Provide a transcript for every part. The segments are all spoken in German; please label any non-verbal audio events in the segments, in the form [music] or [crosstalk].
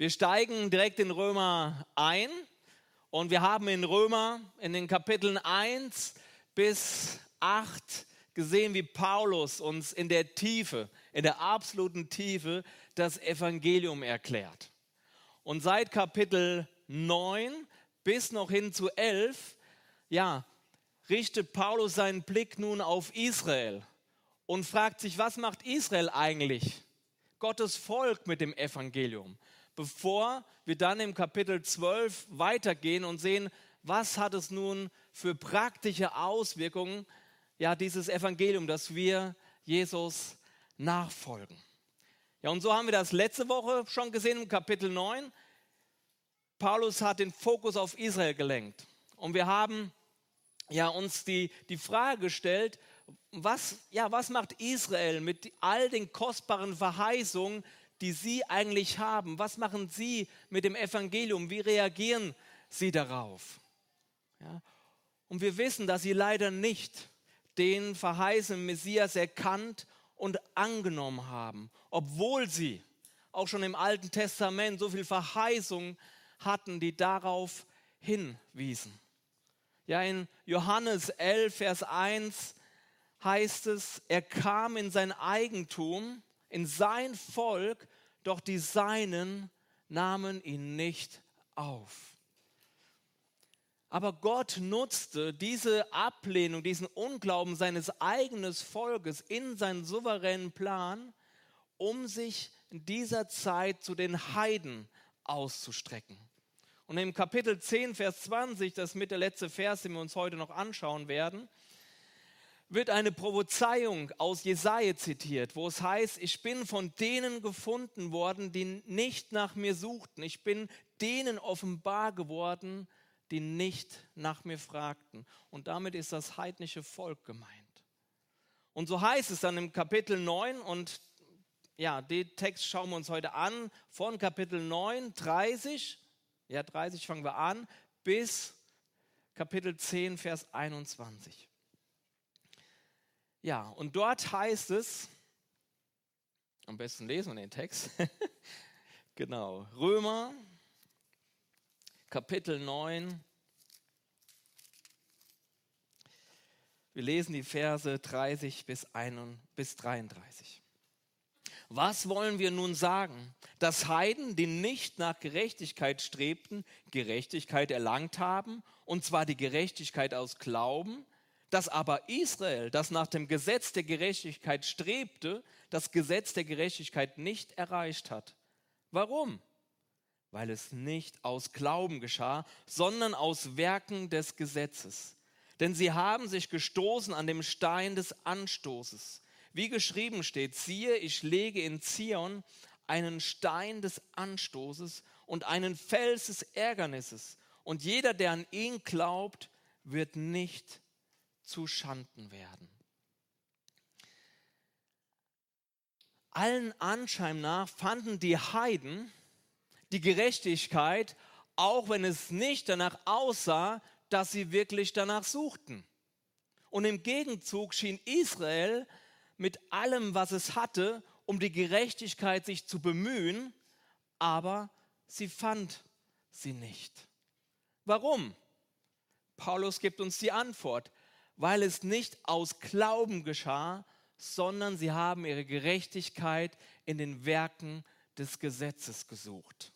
Wir steigen direkt in Römer ein und wir haben in Römer in den Kapiteln 1 bis 8 gesehen, wie Paulus uns in der Tiefe, in der absoluten Tiefe das Evangelium erklärt. Und seit Kapitel 9 bis noch hin zu 11, ja, richtet Paulus seinen Blick nun auf Israel und fragt sich, was macht Israel eigentlich? Gottes Volk mit dem Evangelium bevor wir dann im Kapitel 12 weitergehen und sehen, was hat es nun für praktische Auswirkungen, ja, dieses Evangelium, dass wir Jesus nachfolgen. Ja, und so haben wir das letzte Woche schon gesehen im Kapitel 9. Paulus hat den Fokus auf Israel gelenkt. Und wir haben ja, uns die, die Frage gestellt, was, ja, was macht Israel mit all den kostbaren Verheißungen, die Sie eigentlich haben? Was machen Sie mit dem Evangelium? Wie reagieren Sie darauf? Ja? Und wir wissen, dass Sie leider nicht den verheißenen Messias erkannt und angenommen haben, obwohl Sie auch schon im Alten Testament so viel Verheißung hatten, die darauf hinwiesen. Ja, in Johannes 11, Vers 1 heißt es, er kam in sein Eigentum, in sein Volk, doch die Seinen nahmen ihn nicht auf. Aber Gott nutzte diese Ablehnung, diesen Unglauben seines eigenen Volkes in seinen souveränen Plan, um sich in dieser Zeit zu den Heiden auszustrecken. Und im Kapitel 10, Vers 20, das mit der letzte Vers, den wir uns heute noch anschauen werden, wird eine Prophezeiung aus Jesaja zitiert, wo es heißt: Ich bin von denen gefunden worden, die nicht nach mir suchten. Ich bin denen offenbar geworden, die nicht nach mir fragten. Und damit ist das heidnische Volk gemeint. Und so heißt es dann im Kapitel 9 und ja, den Text schauen wir uns heute an, von Kapitel 9, 30, ja 30 fangen wir an, bis Kapitel 10, Vers 21. Ja, und dort heißt es, am besten lesen wir den Text, [laughs] genau, Römer, Kapitel 9. Wir lesen die Verse 30 bis, 31, bis 33. Was wollen wir nun sagen? Dass Heiden, die nicht nach Gerechtigkeit strebten, Gerechtigkeit erlangt haben, und zwar die Gerechtigkeit aus Glauben, dass aber Israel, das nach dem Gesetz der Gerechtigkeit strebte, das Gesetz der Gerechtigkeit nicht erreicht hat. Warum? Weil es nicht aus Glauben geschah, sondern aus Werken des Gesetzes. Denn sie haben sich gestoßen an dem Stein des Anstoßes. Wie geschrieben steht, siehe, ich lege in Zion einen Stein des Anstoßes und einen Fels des Ärgernisses. Und jeder, der an ihn glaubt, wird nicht zu Schanden werden. Allen Anschein nach fanden die Heiden die Gerechtigkeit, auch wenn es nicht danach aussah, dass sie wirklich danach suchten. Und im Gegenzug schien Israel mit allem, was es hatte, um die Gerechtigkeit sich zu bemühen, aber sie fand sie nicht. Warum? Paulus gibt uns die Antwort weil es nicht aus Glauben geschah, sondern sie haben ihre Gerechtigkeit in den Werken des Gesetzes gesucht.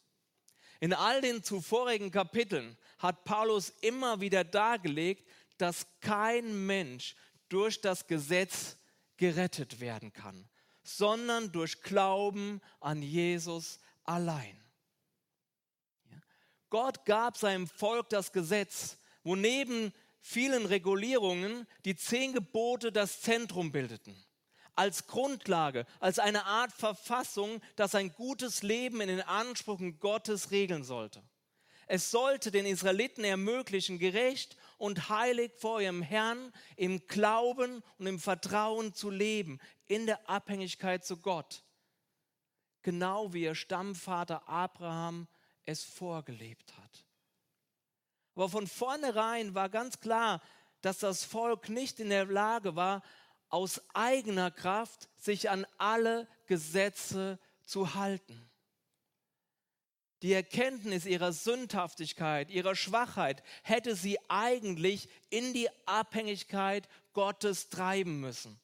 In all den zuvorigen Kapiteln hat Paulus immer wieder dargelegt, dass kein Mensch durch das Gesetz gerettet werden kann, sondern durch Glauben an Jesus allein. Gott gab seinem Volk das Gesetz, wo neben vielen Regulierungen die zehn Gebote das Zentrum bildeten. Als Grundlage, als eine Art Verfassung, das ein gutes Leben in den Ansprüchen Gottes regeln sollte. Es sollte den Israeliten ermöglichen, gerecht und heilig vor ihrem Herrn im Glauben und im Vertrauen zu leben, in der Abhängigkeit zu Gott. Genau wie ihr Stammvater Abraham es vorgelebt hat. Aber von vornherein war ganz klar, dass das Volk nicht in der Lage war, aus eigener Kraft sich an alle Gesetze zu halten. die Erkenntnis ihrer Sündhaftigkeit, ihrer Schwachheit, hätte sie eigentlich in die Abhängigkeit Gottes treiben müssen.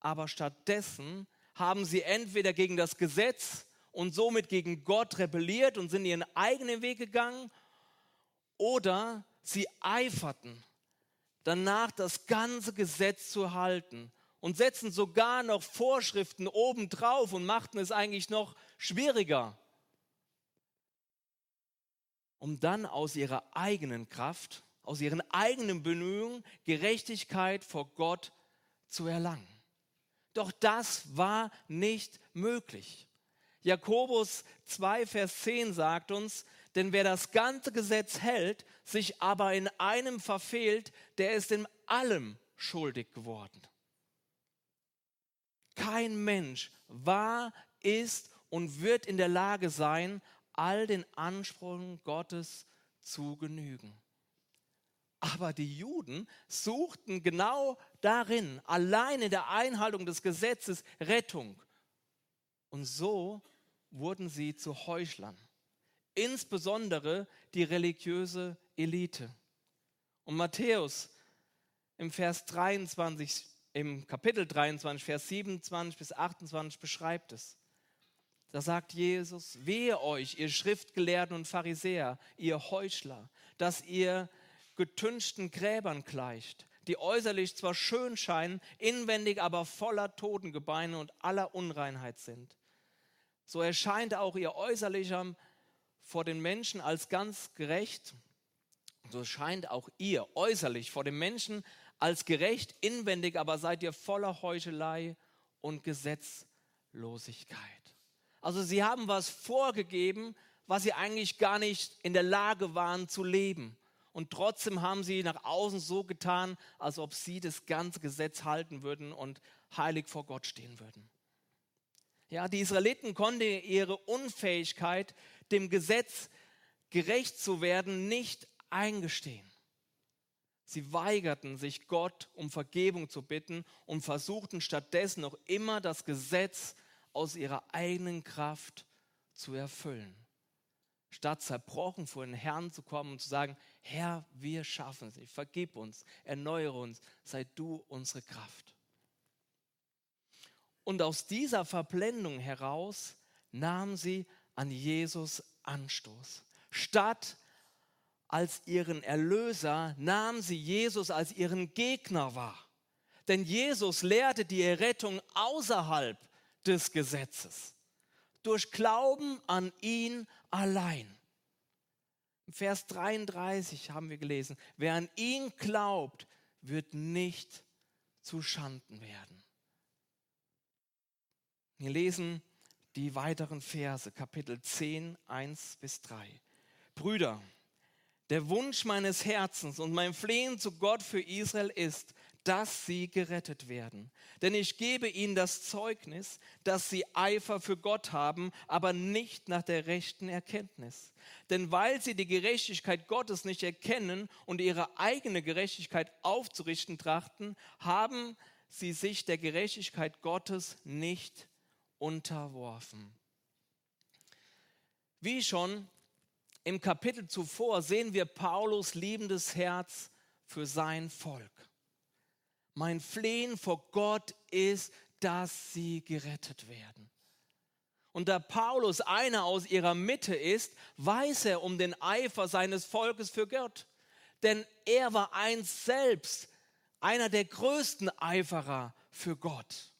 Aber stattdessen haben sie entweder gegen das Gesetz und somit gegen Gott rebelliert und sind ihren eigenen Weg gegangen, oder sie eiferten danach, das ganze Gesetz zu halten und setzen sogar noch Vorschriften obendrauf und machten es eigentlich noch schwieriger, um dann aus ihrer eigenen Kraft, aus ihren eigenen Bemühungen Gerechtigkeit vor Gott zu erlangen. Doch das war nicht möglich. Jakobus 2, Vers 10 sagt uns, denn wer das ganze Gesetz hält, sich aber in einem verfehlt, der ist in allem schuldig geworden. Kein Mensch war, ist und wird in der Lage sein, all den Ansprüchen Gottes zu genügen. Aber die Juden suchten genau darin, allein in der Einhaltung des Gesetzes, Rettung. Und so wurden sie zu Heuchlern, insbesondere die religiöse Elite. Und Matthäus im Vers 23 im Kapitel 23, Vers 27 bis 28 beschreibt es. Da sagt Jesus, wehe euch, ihr Schriftgelehrten und Pharisäer, ihr Heuchler, dass ihr getünchten Gräbern gleicht, die äußerlich zwar schön scheinen, inwendig aber voller Totengebeine und aller Unreinheit sind. So erscheint auch ihr Äußerlicher vor den Menschen als ganz gerecht, so scheint auch ihr äußerlich vor den Menschen als gerecht, inwendig aber seid ihr voller Heuchelei und Gesetzlosigkeit. Also sie haben was vorgegeben, was sie eigentlich gar nicht in der Lage waren zu leben. Und trotzdem haben sie nach außen so getan, als ob sie das ganze Gesetz halten würden und heilig vor Gott stehen würden. Ja, die Israeliten konnten ihre Unfähigkeit, dem Gesetz gerecht zu werden, nicht eingestehen. Sie weigerten sich, Gott um Vergebung zu bitten und versuchten stattdessen noch immer das Gesetz aus ihrer eigenen Kraft zu erfüllen. Statt zerbrochen vor den Herrn zu kommen und zu sagen, Herr, wir schaffen es, vergib uns, erneuere uns, sei du unsere Kraft. Und aus dieser Verblendung heraus nahm sie an Jesus Anstoß. Statt als ihren Erlöser, nahm sie Jesus als ihren Gegner wahr. Denn Jesus lehrte die Errettung außerhalb des Gesetzes. Durch Glauben an ihn allein. Im Vers 33 haben wir gelesen, wer an ihn glaubt, wird nicht zu Schanden werden. Wir lesen die weiteren Verse, Kapitel 10, 1 bis 3. Brüder, der Wunsch meines Herzens und mein Flehen zu Gott für Israel ist, dass sie gerettet werden. Denn ich gebe ihnen das Zeugnis, dass sie Eifer für Gott haben, aber nicht nach der rechten Erkenntnis. Denn weil sie die Gerechtigkeit Gottes nicht erkennen und ihre eigene Gerechtigkeit aufzurichten trachten, haben sie sich der Gerechtigkeit Gottes nicht unterworfen. Wie schon im Kapitel zuvor sehen wir Paulus liebendes Herz für sein Volk. Mein Flehen vor Gott ist, dass sie gerettet werden. Und da Paulus einer aus ihrer Mitte ist, weiß er um den Eifer seines Volkes für Gott. Denn er war einst selbst einer der größten Eiferer für Gott.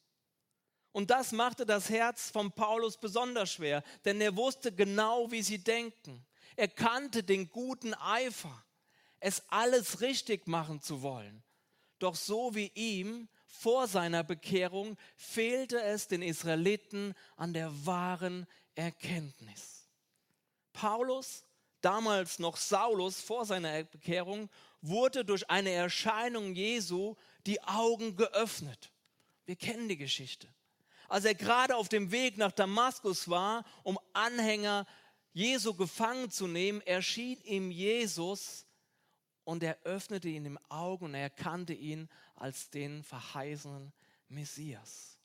Und das machte das Herz von Paulus besonders schwer, denn er wusste genau, wie sie denken. Er kannte den guten Eifer, es alles richtig machen zu wollen. Doch so wie ihm vor seiner Bekehrung fehlte es den Israeliten an der wahren Erkenntnis. Paulus, damals noch Saulus vor seiner Bekehrung, wurde durch eine Erscheinung Jesu die Augen geöffnet. Wir kennen die Geschichte als er gerade auf dem Weg nach Damaskus war, um Anhänger Jesu gefangen zu nehmen, erschien ihm Jesus und er öffnete ihn im Auge und er erkannte ihn als den verheißenen Messias.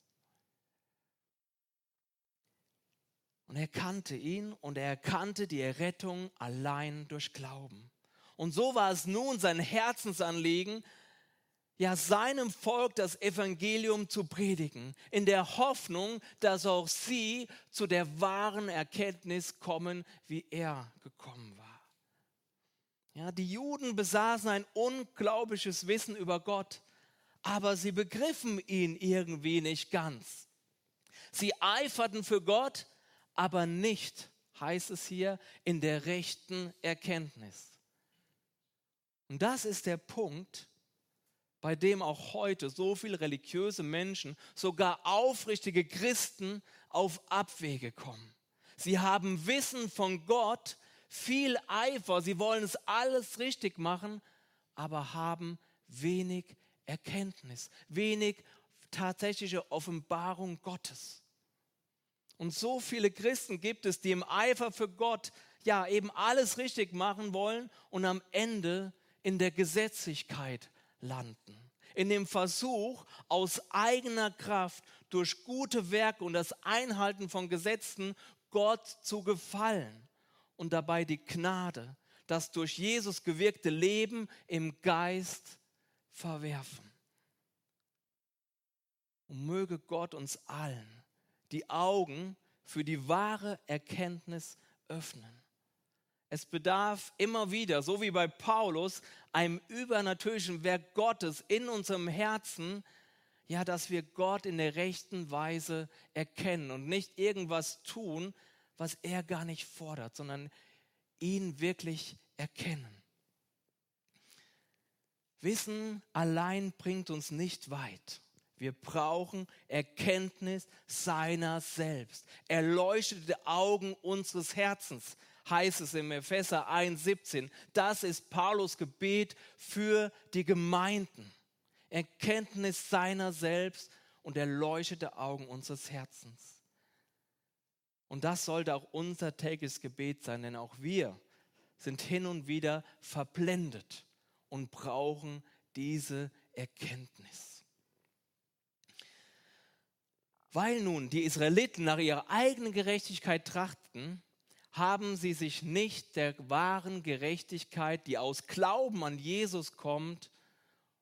Und er kannte ihn und er erkannte die Errettung allein durch Glauben. Und so war es nun sein Herzensanliegen, ja seinem Volk das Evangelium zu predigen, in der Hoffnung, dass auch sie zu der wahren Erkenntnis kommen, wie er gekommen war. Ja, die Juden besaßen ein unglaubliches Wissen über Gott, aber sie begriffen ihn irgendwie nicht ganz. Sie eiferten für Gott, aber nicht, heißt es hier, in der rechten Erkenntnis. Und das ist der Punkt, bei dem auch heute so viele religiöse Menschen, sogar aufrichtige Christen, auf Abwege kommen. Sie haben Wissen von Gott, viel Eifer, sie wollen es alles richtig machen, aber haben wenig Erkenntnis, wenig tatsächliche Offenbarung Gottes. Und so viele Christen gibt es, die im Eifer für Gott ja eben alles richtig machen wollen und am Ende in der Gesetzlichkeit landen. In dem Versuch, aus eigener Kraft durch gute Werke und das Einhalten von Gesetzen Gott zu gefallen und dabei die Gnade, das durch Jesus gewirkte Leben im Geist verwerfen. Und möge Gott uns allen die Augen für die wahre Erkenntnis öffnen. Es bedarf immer wieder, so wie bei Paulus, einem übernatürlichen Werk Gottes in unserem Herzen, ja, dass wir Gott in der rechten Weise erkennen und nicht irgendwas tun, was er gar nicht fordert, sondern ihn wirklich erkennen. Wissen allein bringt uns nicht weit. Wir brauchen Erkenntnis seiner selbst. Erleuchtete Augen unseres Herzens, heißt es im Epheser 1,17. Das ist Paulus Gebet für die Gemeinden. Erkenntnis seiner selbst und erleuchtete Augen unseres Herzens. Und das sollte auch unser tägliches Gebet sein, denn auch wir sind hin und wieder verblendet und brauchen diese Erkenntnis. Weil nun die Israeliten nach ihrer eigenen Gerechtigkeit trachten, haben sie sich nicht der wahren Gerechtigkeit, die aus Glauben an Jesus kommt,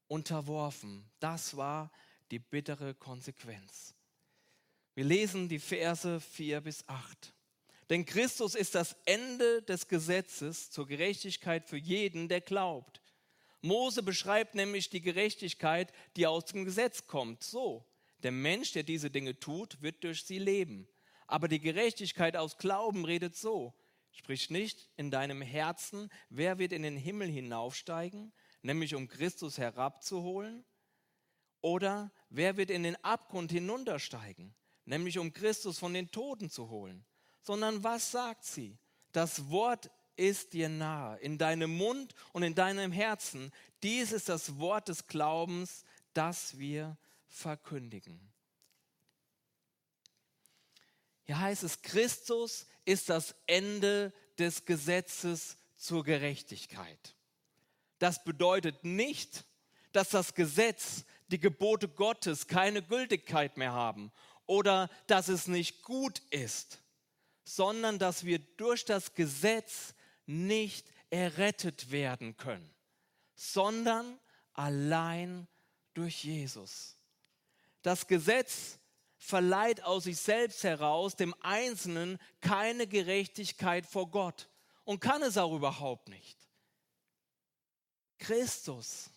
unterworfen. Das war die bittere Konsequenz. Wir lesen die Verse 4 bis 8. Denn Christus ist das Ende des Gesetzes zur Gerechtigkeit für jeden, der glaubt. Mose beschreibt nämlich die Gerechtigkeit, die aus dem Gesetz kommt, so. Der Mensch, der diese Dinge tut, wird durch sie leben. Aber die Gerechtigkeit aus Glauben redet so. Sprich nicht in deinem Herzen, wer wird in den Himmel hinaufsteigen, nämlich um Christus herabzuholen? Oder wer wird in den Abgrund hinuntersteigen, nämlich um Christus von den Toten zu holen? Sondern was sagt sie? Das Wort ist dir nahe, in deinem Mund und in deinem Herzen. Dies ist das Wort des Glaubens, das wir verkündigen. Hier heißt es, Christus ist das Ende des Gesetzes zur Gerechtigkeit. Das bedeutet nicht, dass das Gesetz, die Gebote Gottes keine Gültigkeit mehr haben oder dass es nicht gut ist, sondern dass wir durch das Gesetz nicht errettet werden können, sondern allein durch Jesus. Das Gesetz verleiht aus sich selbst heraus dem Einzelnen keine Gerechtigkeit vor Gott und kann es auch überhaupt nicht. Christus,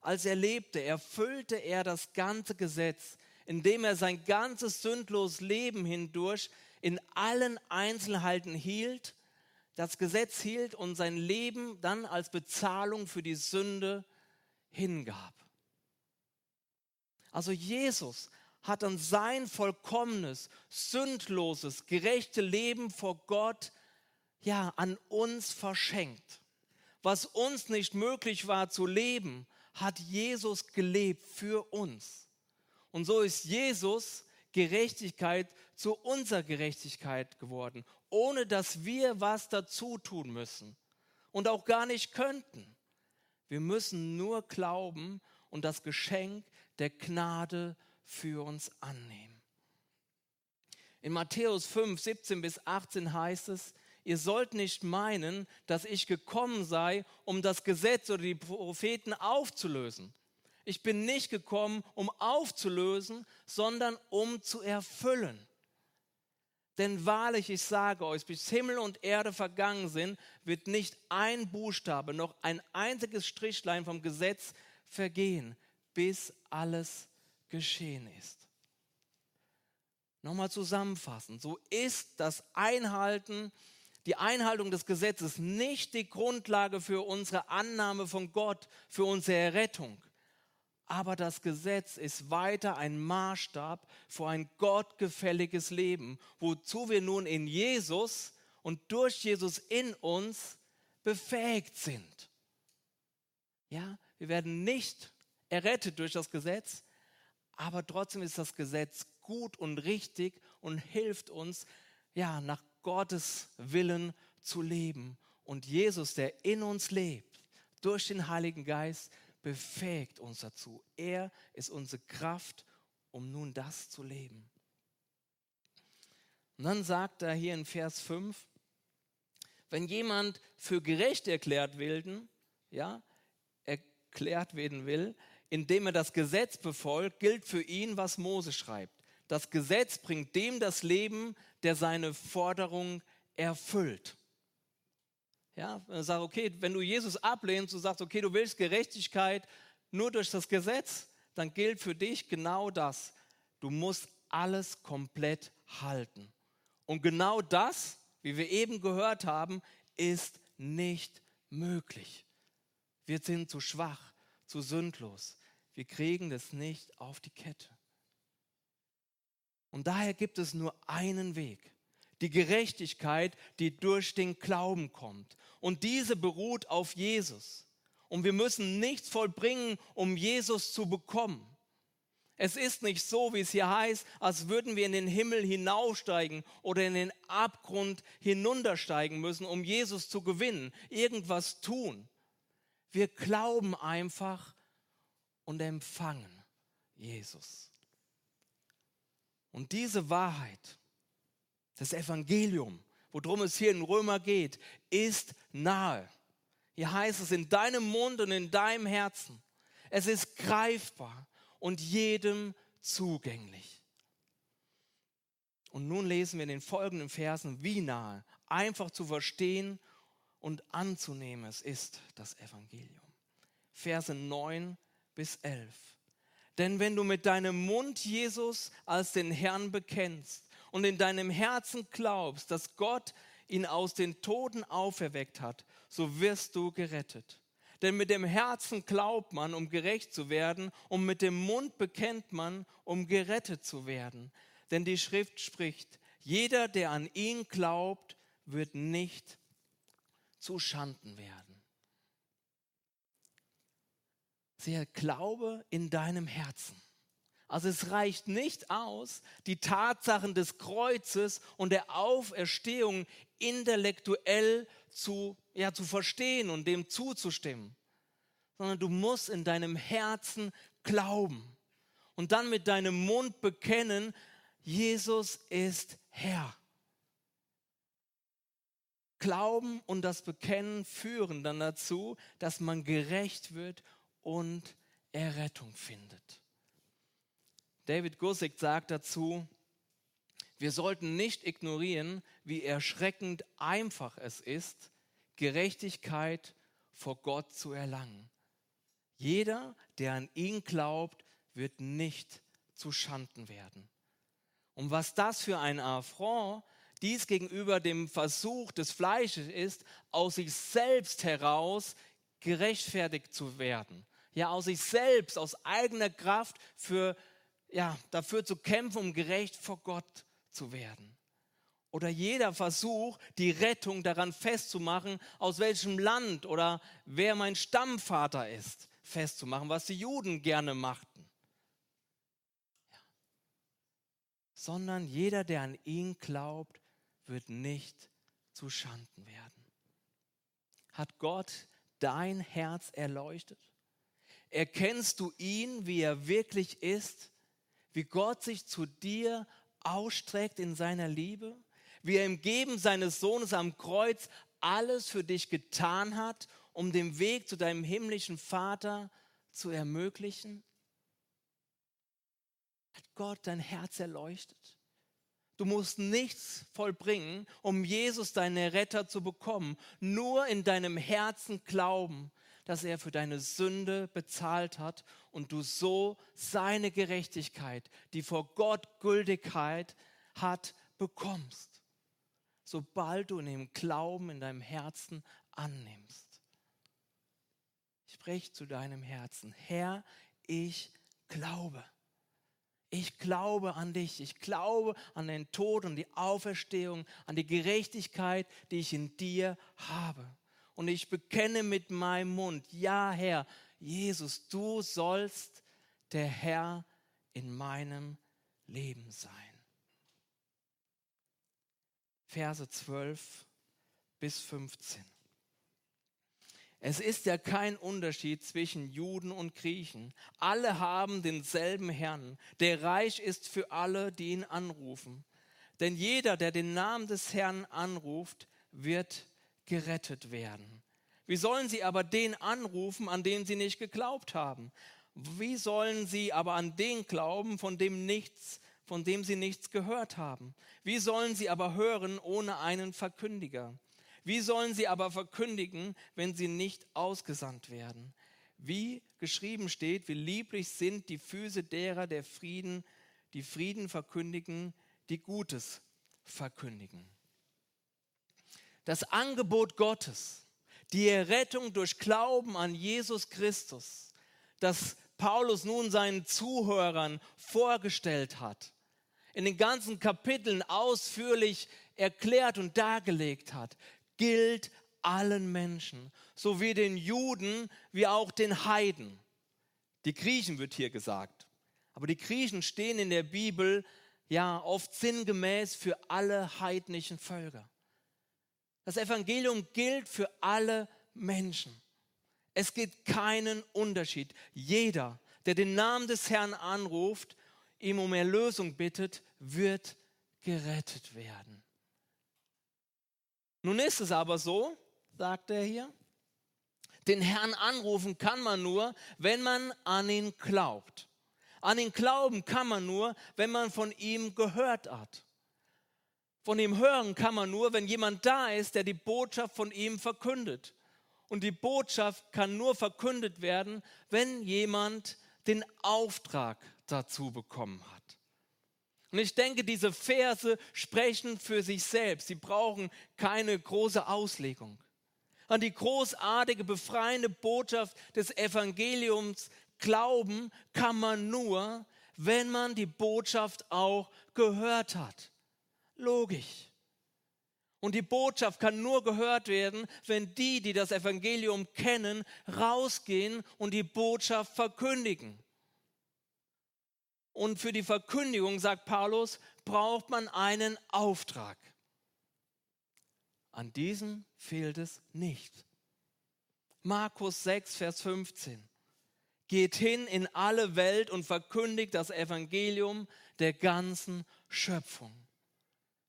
als er lebte, erfüllte er das ganze Gesetz, indem er sein ganzes sündloses Leben hindurch in allen Einzelheiten hielt, das Gesetz hielt und sein Leben dann als Bezahlung für die Sünde hingab. Also Jesus hat dann sein vollkommenes, sündloses, gerechte Leben vor Gott ja an uns verschenkt. Was uns nicht möglich war zu leben, hat Jesus gelebt für uns. Und so ist Jesus Gerechtigkeit zu unserer Gerechtigkeit geworden, ohne dass wir was dazu tun müssen und auch gar nicht könnten. Wir müssen nur glauben und das Geschenk der Gnade für uns annehmen. In Matthäus 5, 17 bis 18 heißt es, ihr sollt nicht meinen, dass ich gekommen sei, um das Gesetz oder die Propheten aufzulösen. Ich bin nicht gekommen, um aufzulösen, sondern um zu erfüllen. Denn wahrlich, ich sage euch, bis Himmel und Erde vergangen sind, wird nicht ein Buchstabe, noch ein einziges Strichlein vom Gesetz vergehen, bis alles geschehen ist. Nochmal zusammenfassen, so ist das Einhalten, die Einhaltung des Gesetzes nicht die Grundlage für unsere Annahme von Gott, für unsere Errettung. Aber das Gesetz ist weiter ein Maßstab für ein gottgefälliges Leben, wozu wir nun in Jesus und durch Jesus in uns befähigt sind. Ja, wir werden nicht errettet durch das Gesetz, aber trotzdem ist das Gesetz gut und richtig und hilft uns, ja, nach Gottes Willen zu leben. Und Jesus, der in uns lebt, durch den Heiligen Geist, befähigt uns dazu. Er ist unsere Kraft, um nun das zu leben. Und dann sagt er hier in Vers 5, wenn jemand für gerecht erklärt werden, ja, erklärt werden will, indem er das Gesetz befolgt, gilt für ihn, was Mose schreibt. Das Gesetz bringt dem das Leben, der seine Forderung erfüllt. Ja, sagst, okay, wenn du Jesus ablehnst, du sagst, okay, du willst Gerechtigkeit nur durch das Gesetz, dann gilt für dich genau das. Du musst alles komplett halten. Und genau das, wie wir eben gehört haben, ist nicht möglich. Wir sind zu schwach, zu sündlos. Wir kriegen das nicht auf die Kette. Und daher gibt es nur einen Weg. Die Gerechtigkeit, die durch den Glauben kommt. Und diese beruht auf Jesus. Und wir müssen nichts vollbringen, um Jesus zu bekommen. Es ist nicht so, wie es hier heißt, als würden wir in den Himmel hinaufsteigen oder in den Abgrund hinuntersteigen müssen, um Jesus zu gewinnen, irgendwas tun. Wir glauben einfach und empfangen Jesus. Und diese Wahrheit, das Evangelium, worum es hier in Römer geht, ist nahe. Hier heißt es in deinem Mund und in deinem Herzen. Es ist greifbar und jedem zugänglich. Und nun lesen wir in den folgenden Versen, wie nahe, einfach zu verstehen und anzunehmen es ist das Evangelium. Verse 9 bis 11. Denn wenn du mit deinem Mund Jesus als den Herrn bekennst und in deinem Herzen glaubst, dass Gott ihn aus den Toten auferweckt hat, so wirst du gerettet. Denn mit dem Herzen glaubt man, um gerecht zu werden, und mit dem Mund bekennt man, um gerettet zu werden. Denn die Schrift spricht, jeder, der an ihn glaubt, wird nicht zu Schanden werden. Der Glaube in deinem Herzen. Also es reicht nicht aus, die Tatsachen des Kreuzes und der Auferstehung intellektuell zu, ja, zu verstehen und dem zuzustimmen, sondern du musst in deinem Herzen glauben und dann mit deinem Mund bekennen, Jesus ist Herr. Glauben und das Bekennen führen dann dazu, dass man gerecht wird und Errettung findet. David Gussig sagt dazu, wir sollten nicht ignorieren, wie erschreckend einfach es ist, Gerechtigkeit vor Gott zu erlangen. Jeder, der an ihn glaubt, wird nicht zu Schanden werden. Und was das für ein Affront dies gegenüber dem Versuch des Fleisches ist, aus sich selbst heraus gerechtfertigt zu werden ja aus sich selbst, aus eigener Kraft für, ja, dafür zu kämpfen, um gerecht vor Gott zu werden. Oder jeder Versuch, die Rettung daran festzumachen, aus welchem Land oder wer mein Stammvater ist, festzumachen, was die Juden gerne machten. Ja. Sondern jeder, der an ihn glaubt, wird nicht zu Schanden werden. Hat Gott dein Herz erleuchtet? Erkennst du ihn, wie er wirklich ist? Wie Gott sich zu dir ausstreckt in seiner Liebe, wie er im Geben seines Sohnes am Kreuz alles für dich getan hat, um den Weg zu deinem himmlischen Vater zu ermöglichen? Hat Gott dein Herz erleuchtet? Du musst nichts vollbringen, um Jesus, deinen Retter, zu bekommen. Nur in deinem Herzen glauben, dass er für deine Sünde bezahlt hat und du so seine Gerechtigkeit, die vor Gott Gültigkeit hat, bekommst. Sobald du in dem Glauben in deinem Herzen annimmst. Sprich zu deinem Herzen, Herr, ich glaube. Ich glaube an dich. Ich glaube an den Tod und die Auferstehung, an die Gerechtigkeit, die ich in dir habe. Und ich bekenne mit meinem Mund, ja Herr, Jesus, du sollst der Herr in meinem Leben sein. Verse 12 bis 15. Es ist ja kein Unterschied zwischen Juden und Griechen. Alle haben denselben Herrn, der reich ist für alle, die ihn anrufen. Denn jeder, der den Namen des Herrn anruft, wird gerettet werden. Wie sollen sie aber den anrufen, an den sie nicht geglaubt haben? Wie sollen sie aber an den glauben, von dem nichts, von dem sie nichts gehört haben? Wie sollen sie aber hören ohne einen Verkündiger? Wie sollen sie aber verkündigen, wenn sie nicht ausgesandt werden? Wie geschrieben steht, wie lieblich sind die Füße derer, der Frieden, die Frieden verkündigen, die Gutes verkündigen. Das Angebot Gottes, die Errettung durch Glauben an Jesus Christus, das Paulus nun seinen Zuhörern vorgestellt hat, in den ganzen Kapiteln ausführlich erklärt und dargelegt hat, gilt allen Menschen, sowie den Juden wie auch den Heiden. Die Griechen wird hier gesagt. Aber die Griechen stehen in der Bibel ja oft sinngemäß für alle heidnischen Völker. Das Evangelium gilt für alle Menschen. Es gibt keinen Unterschied. Jeder, der den Namen des Herrn anruft, ihm um Erlösung bittet, wird gerettet werden. Nun ist es aber so, sagt er hier, den Herrn anrufen kann man nur, wenn man an ihn glaubt. An ihn glauben kann man nur, wenn man von ihm gehört hat. Von ihm hören kann man nur, wenn jemand da ist, der die Botschaft von ihm verkündet. Und die Botschaft kann nur verkündet werden, wenn jemand den Auftrag dazu bekommen hat. Und ich denke, diese Verse sprechen für sich selbst. Sie brauchen keine große Auslegung. An die großartige, befreiende Botschaft des Evangeliums glauben kann man nur, wenn man die Botschaft auch gehört hat. Logisch. Und die Botschaft kann nur gehört werden, wenn die, die das Evangelium kennen, rausgehen und die Botschaft verkündigen. Und für die Verkündigung, sagt Paulus, braucht man einen Auftrag. An diesem fehlt es nicht. Markus 6, Vers 15. Geht hin in alle Welt und verkündigt das Evangelium der ganzen Schöpfung.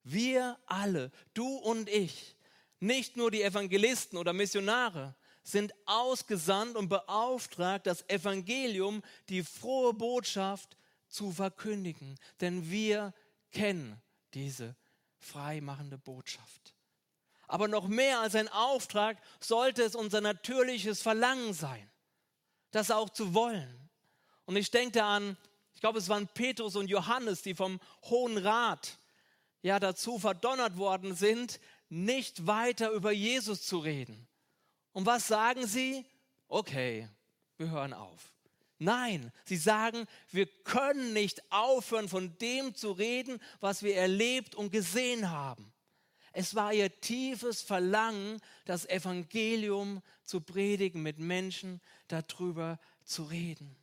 Wir alle, du und ich, nicht nur die Evangelisten oder Missionare, sind ausgesandt und beauftragt, das Evangelium, die frohe Botschaft zu verkündigen, denn wir kennen diese freimachende Botschaft. Aber noch mehr als ein Auftrag sollte es unser natürliches Verlangen sein, das auch zu wollen. Und ich denke an, ich glaube, es waren Petrus und Johannes, die vom Hohen Rat ja dazu verdonnert worden sind, nicht weiter über Jesus zu reden. Und was sagen sie? Okay, wir hören auf. Nein, sie sagen, wir können nicht aufhören, von dem zu reden, was wir erlebt und gesehen haben. Es war ihr tiefes Verlangen, das Evangelium zu predigen, mit Menschen darüber zu reden.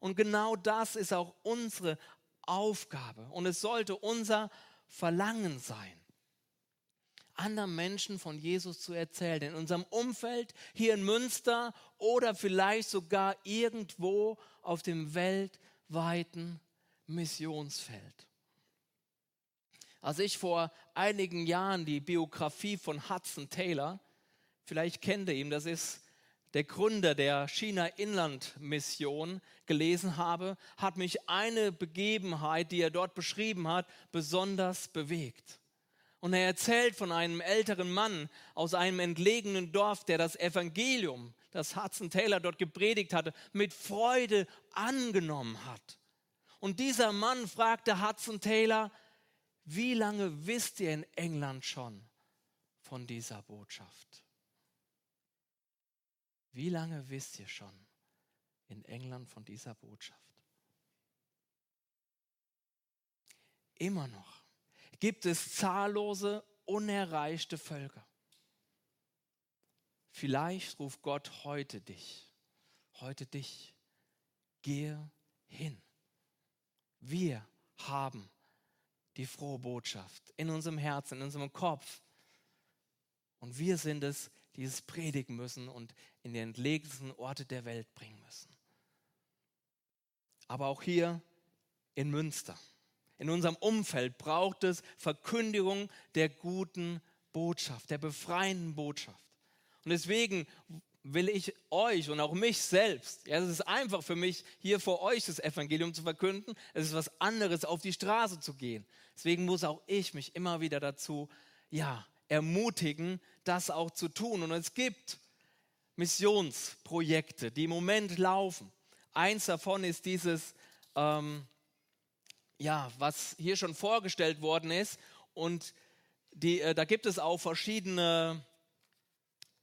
Und genau das ist auch unsere Aufgabe und es sollte unser Verlangen sein anderen Menschen von Jesus zu erzählen. In unserem Umfeld, hier in Münster oder vielleicht sogar irgendwo auf dem weltweiten Missionsfeld. Als ich vor einigen Jahren die Biografie von Hudson Taylor, vielleicht kennt ihr ihn, das ist der Gründer der China-Inland-Mission, gelesen habe, hat mich eine Begebenheit, die er dort beschrieben hat, besonders bewegt. Und er erzählt von einem älteren Mann aus einem entlegenen Dorf, der das Evangelium, das Hudson Taylor dort gepredigt hatte, mit Freude angenommen hat. Und dieser Mann fragte Hudson Taylor, wie lange wisst ihr in England schon von dieser Botschaft? Wie lange wisst ihr schon in England von dieser Botschaft? Immer noch gibt es zahllose, unerreichte Völker. Vielleicht ruft Gott heute dich, heute dich, gehe hin. Wir haben die frohe Botschaft in unserem Herzen, in unserem Kopf. Und wir sind es, die es predigen müssen und in die entlegensten Orte der Welt bringen müssen. Aber auch hier in Münster, in unserem Umfeld braucht es Verkündigung der guten Botschaft, der befreienden Botschaft. Und deswegen will ich euch und auch mich selbst, ja, es ist einfach für mich, hier vor euch das Evangelium zu verkünden. Es ist was anderes, auf die Straße zu gehen. Deswegen muss auch ich mich immer wieder dazu, ja, ermutigen, das auch zu tun. Und es gibt Missionsprojekte, die im Moment laufen. Eins davon ist dieses, ähm, ja, was hier schon vorgestellt worden ist. Und die, äh, da gibt es auch verschiedene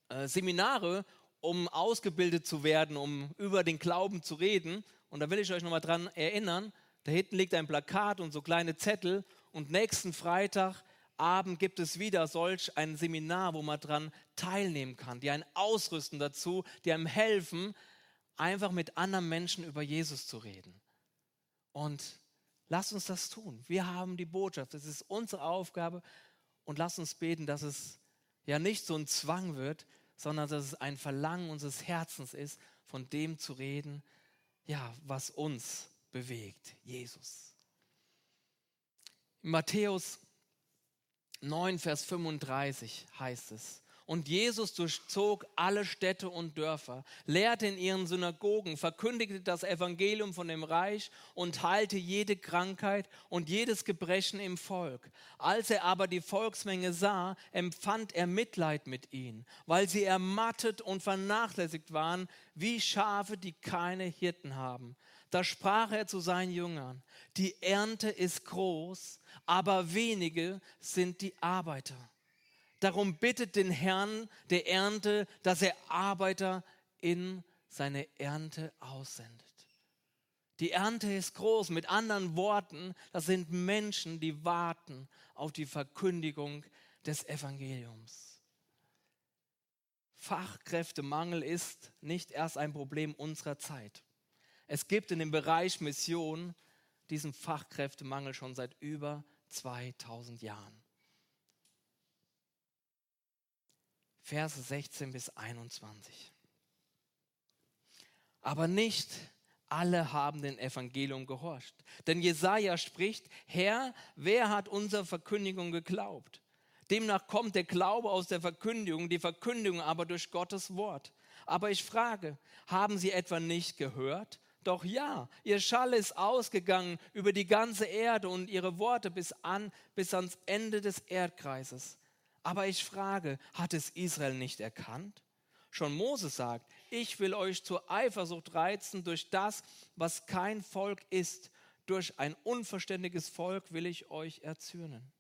äh, Seminare, um ausgebildet zu werden, um über den Glauben zu reden. Und da will ich euch nochmal dran erinnern, da hinten liegt ein Plakat und so kleine Zettel. Und nächsten Freitagabend gibt es wieder solch ein Seminar, wo man dran teilnehmen kann, die einen ausrüsten dazu, die einem helfen, einfach mit anderen Menschen über Jesus zu reden. Und lasst uns das tun. Wir haben die Botschaft, es ist unsere Aufgabe. Und lasst uns beten, dass es ja nicht so ein Zwang wird, sondern dass es ein Verlangen unseres Herzens ist, von dem zu reden, ja, was uns bewegt, Jesus. In Matthäus 9, Vers 35 heißt es, und Jesus durchzog alle Städte und Dörfer, lehrte in ihren Synagogen, verkündigte das Evangelium von dem Reich und heilte jede Krankheit und jedes Gebrechen im Volk. Als er aber die Volksmenge sah, empfand er Mitleid mit ihnen, weil sie ermattet und vernachlässigt waren, wie Schafe, die keine Hirten haben. Da sprach er zu seinen Jüngern, die Ernte ist groß, aber wenige sind die Arbeiter. Darum bittet den Herrn der Ernte, dass er Arbeiter in seine Ernte aussendet. Die Ernte ist groß. Mit anderen Worten, das sind Menschen, die warten auf die Verkündigung des Evangeliums. Fachkräftemangel ist nicht erst ein Problem unserer Zeit. Es gibt in dem Bereich Mission diesen Fachkräftemangel schon seit über 2000 Jahren. Verse 16 bis 21. Aber nicht alle haben den Evangelium gehorcht. Denn Jesaja spricht: Herr, wer hat unserer Verkündigung geglaubt? Demnach kommt der Glaube aus der Verkündigung, die Verkündigung aber durch Gottes Wort. Aber ich frage, haben Sie etwa nicht gehört? Doch ja, ihr Schall ist ausgegangen über die ganze Erde und ihre Worte bis an, bis ans Ende des Erdkreises. Aber ich frage, hat es Israel nicht erkannt? Schon Moses sagt, ich will euch zur Eifersucht reizen durch das, was kein Volk ist. Durch ein unverständiges Volk will ich euch erzürnen.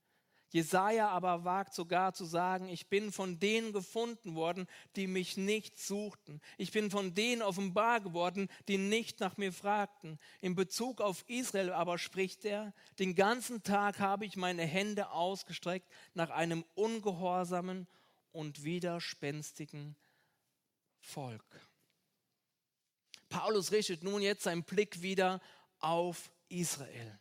Jesaja aber wagt sogar zu sagen, ich bin von denen gefunden worden, die mich nicht suchten. Ich bin von denen offenbar geworden, die nicht nach mir fragten. In Bezug auf Israel aber spricht er, den ganzen Tag habe ich meine Hände ausgestreckt nach einem ungehorsamen und widerspenstigen Volk. Paulus richtet nun jetzt seinen Blick wieder auf Israel.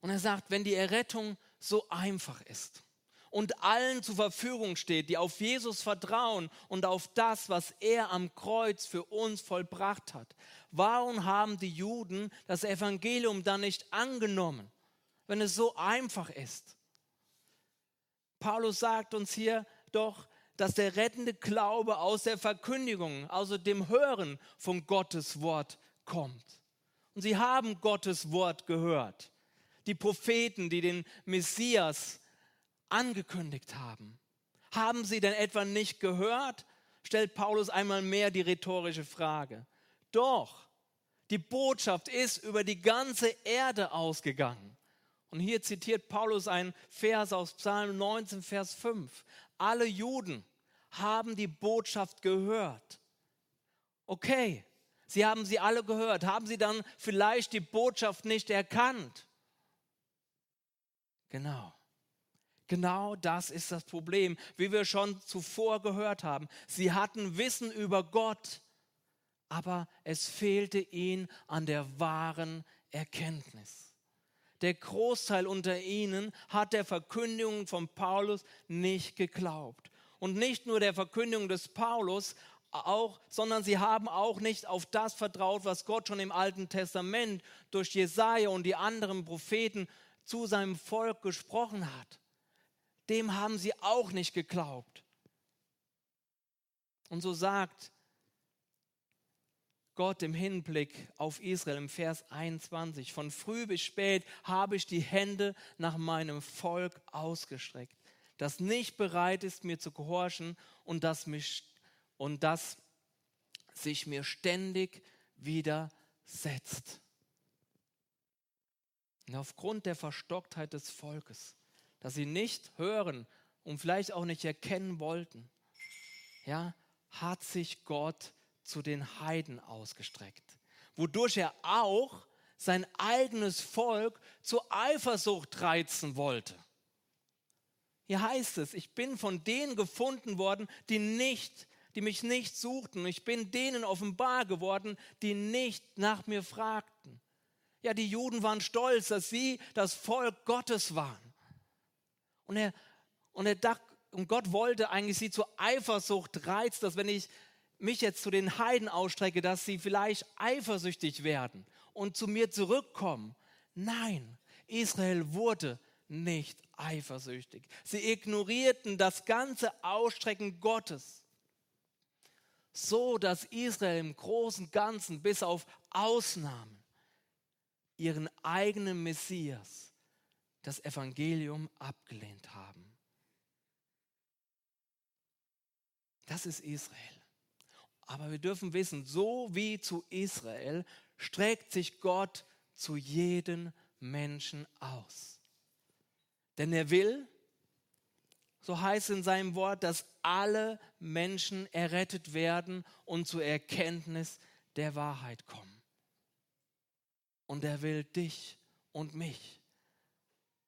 Und er sagt, wenn die Errettung so einfach ist und allen zur Verfügung steht, die auf Jesus vertrauen und auf das, was er am Kreuz für uns vollbracht hat. Warum haben die Juden das Evangelium dann nicht angenommen? wenn es so einfach ist. Paulus sagt uns hier doch, dass der rettende Glaube aus der Verkündigung, also dem Hören von Gottes Wort kommt. Und sie haben Gottes Wort gehört. Die Propheten, die den Messias angekündigt haben. Haben sie denn etwa nicht gehört? stellt Paulus einmal mehr die rhetorische Frage. Doch, die Botschaft ist über die ganze Erde ausgegangen. Und hier zitiert Paulus einen Vers aus Psalm 19, Vers 5. Alle Juden haben die Botschaft gehört. Okay, sie haben sie alle gehört. Haben sie dann vielleicht die Botschaft nicht erkannt? Genau. Genau das ist das Problem, wie wir schon zuvor gehört haben. Sie hatten Wissen über Gott, aber es fehlte ihnen an der wahren Erkenntnis. Der Großteil unter ihnen hat der Verkündigung von Paulus nicht geglaubt. Und nicht nur der Verkündigung des Paulus, auch, sondern sie haben auch nicht auf das vertraut, was Gott schon im Alten Testament durch Jesaja und die anderen Propheten zu seinem Volk gesprochen hat dem haben sie auch nicht geglaubt. Und so sagt Gott im Hinblick auf Israel im Vers 21, von früh bis spät habe ich die Hände nach meinem Volk ausgestreckt, das nicht bereit ist, mir zu gehorchen und das, mich, und das sich mir ständig widersetzt. Und aufgrund der Verstocktheit des Volkes dass sie nicht hören und vielleicht auch nicht erkennen wollten, ja, hat sich Gott zu den Heiden ausgestreckt, wodurch er auch sein eigenes Volk zur Eifersucht reizen wollte. Hier heißt es, ich bin von denen gefunden worden, die nicht, die mich nicht suchten. Ich bin denen offenbar geworden, die nicht nach mir fragten. Ja, die Juden waren stolz, dass sie das Volk Gottes waren. Und er, und er dachte, und Gott wollte eigentlich sie zur Eifersucht reizen, dass wenn ich mich jetzt zu den Heiden ausstrecke, dass sie vielleicht eifersüchtig werden und zu mir zurückkommen. Nein, Israel wurde nicht eifersüchtig. Sie ignorierten das ganze Ausstrecken Gottes, so dass Israel im großen Ganzen bis auf Ausnahmen ihren eigenen Messias das Evangelium abgelehnt haben. Das ist Israel. Aber wir dürfen wissen, so wie zu Israel streckt sich Gott zu jedem Menschen aus. Denn er will, so heißt in seinem Wort, dass alle Menschen errettet werden und zur Erkenntnis der Wahrheit kommen. Und er will dich und mich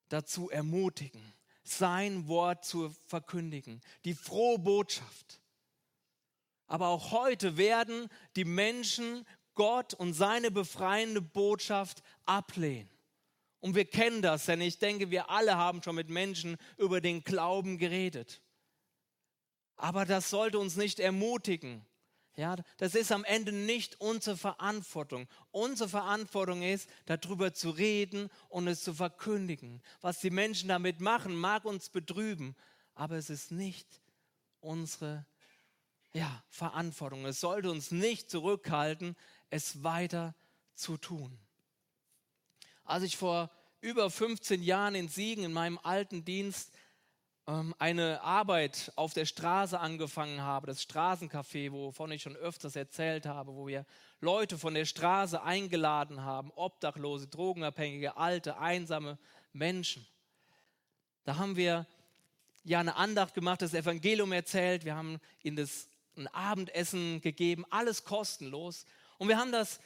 dazu ermutigen, sein Wort zu verkündigen, die frohe Botschaft. Aber auch heute werden die Menschen Gott und seine befreiende Botschaft ablehnen. Und wir kennen das, denn ich denke, wir alle haben schon mit Menschen über den Glauben geredet. Aber das sollte uns nicht ermutigen, ja, das ist am Ende nicht unsere Verantwortung. Unsere Verantwortung ist, darüber zu reden und es zu verkündigen. Was die Menschen damit machen, mag uns betrüben, aber es ist nicht unsere ja, Verantwortung. Es sollte uns nicht zurückhalten, es weiter zu tun. Als ich vor über 15 Jahren in Siegen in meinem alten Dienst eine Arbeit auf der Straße angefangen habe, das Straßencafé, wovon ich schon öfters erzählt habe, wo wir Leute von der Straße eingeladen haben, Obdachlose, Drogenabhängige, alte, einsame Menschen. Da haben wir ja eine Andacht gemacht, das Evangelium erzählt, wir haben ihnen das ein Abendessen gegeben, alles kostenlos. Und wir haben das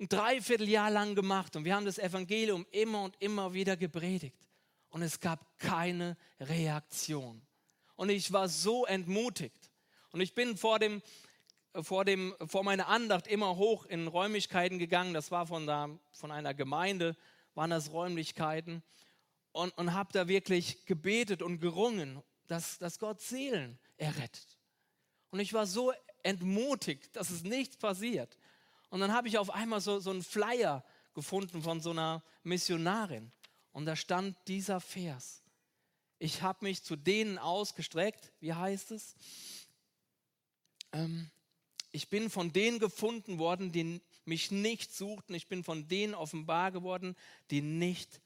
ein Dreivierteljahr lang gemacht und wir haben das Evangelium immer und immer wieder gepredigt und es gab keine Reaktion. Und ich war so entmutigt. Und ich bin vor, dem, vor, dem, vor meiner Andacht immer hoch in Räumlichkeiten gegangen. Das war von, da, von einer Gemeinde, waren das Räumlichkeiten. Und, und habe da wirklich gebetet und gerungen, dass, dass Gott Seelen errettet. Und ich war so entmutigt, dass es nichts passiert. Und dann habe ich auf einmal so, so einen Flyer gefunden von so einer Missionarin. Und da stand dieser Vers. Ich habe mich zu denen ausgestreckt, wie heißt es? Ähm, ich bin von denen gefunden worden, die mich nicht suchten. Ich bin von denen offenbar geworden, die nicht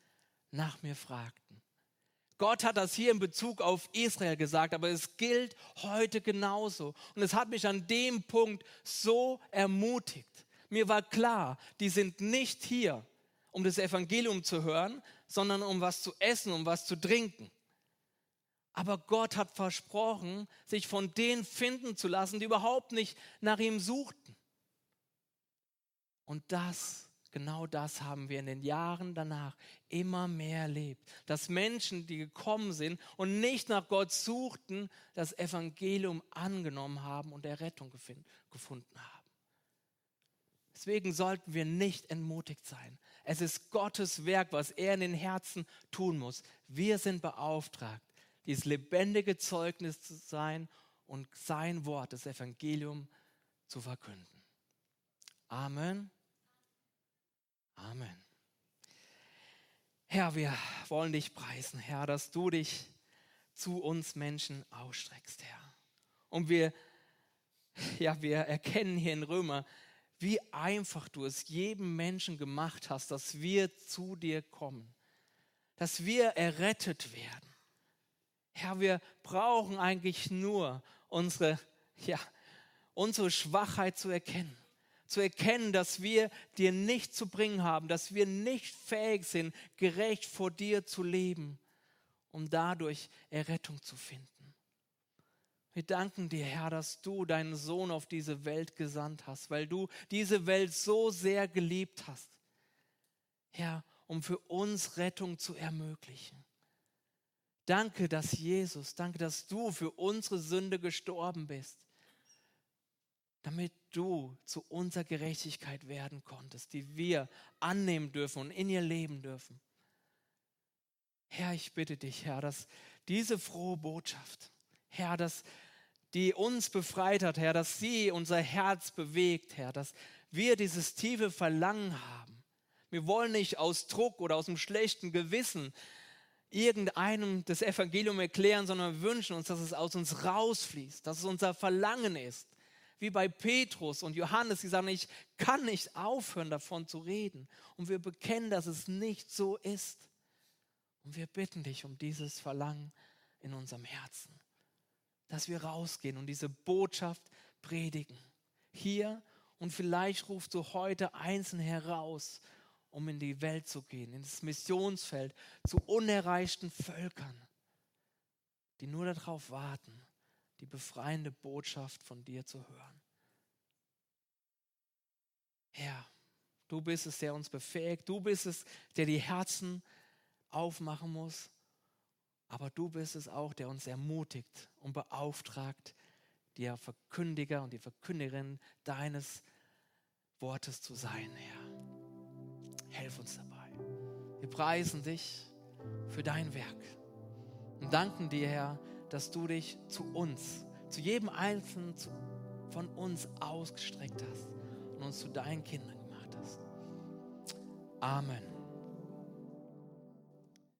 nach mir fragten. Gott hat das hier in Bezug auf Israel gesagt, aber es gilt heute genauso. Und es hat mich an dem Punkt so ermutigt. Mir war klar, die sind nicht hier, um das Evangelium zu hören, sondern um was zu essen, um was zu trinken. Aber Gott hat versprochen, sich von denen finden zu lassen, die überhaupt nicht nach ihm suchten. Und das, genau das haben wir in den Jahren danach immer mehr erlebt. Dass Menschen, die gekommen sind und nicht nach Gott suchten, das Evangelium angenommen haben und Errettung gefunden haben. Deswegen sollten wir nicht entmutigt sein. Es ist Gottes Werk, was er in den Herzen tun muss. Wir sind beauftragt dieses lebendige Zeugnis zu sein und sein Wort, das Evangelium, zu verkünden. Amen. Amen. Herr, wir wollen dich preisen, Herr, dass du dich zu uns Menschen ausstreckst, Herr. Und wir, ja, wir erkennen hier in Römer, wie einfach du es jedem Menschen gemacht hast, dass wir zu dir kommen, dass wir errettet werden. Herr, wir brauchen eigentlich nur unsere, ja, unsere Schwachheit zu erkennen. Zu erkennen, dass wir dir nicht zu bringen haben, dass wir nicht fähig sind, gerecht vor dir zu leben, um dadurch Errettung zu finden. Wir danken dir, Herr, dass du deinen Sohn auf diese Welt gesandt hast, weil du diese Welt so sehr geliebt hast. Herr, um für uns Rettung zu ermöglichen. Danke, dass Jesus, danke, dass du für unsere Sünde gestorben bist, damit du zu unserer Gerechtigkeit werden konntest, die wir annehmen dürfen und in ihr leben dürfen. Herr, ich bitte dich, Herr, dass diese frohe Botschaft, Herr, dass die uns befreit hat, Herr, dass sie unser Herz bewegt, Herr, dass wir dieses tiefe Verlangen haben. Wir wollen nicht aus Druck oder aus einem schlechten Gewissen irgendeinem das Evangelium erklären, sondern wir wünschen uns, dass es aus uns rausfließt, dass es unser Verlangen ist. Wie bei Petrus und Johannes, die sagen, ich kann nicht aufhören davon zu reden. Und wir bekennen, dass es nicht so ist. Und wir bitten dich um dieses Verlangen in unserem Herzen, dass wir rausgehen und diese Botschaft predigen. Hier und vielleicht rufst du heute einzeln heraus um in die Welt zu gehen, ins Missionsfeld, zu unerreichten Völkern, die nur darauf warten, die befreiende Botschaft von dir zu hören. Herr, du bist es, der uns befähigt, du bist es, der die Herzen aufmachen muss, aber du bist es auch, der uns ermutigt und beauftragt, der Verkündiger und die Verkündigerin deines Wortes zu sein, Herr. Helf uns dabei. Wir preisen dich für dein Werk und danken dir, Herr, dass du dich zu uns, zu jedem Einzelnen von uns ausgestreckt hast und uns zu deinen Kindern gemacht hast. Amen.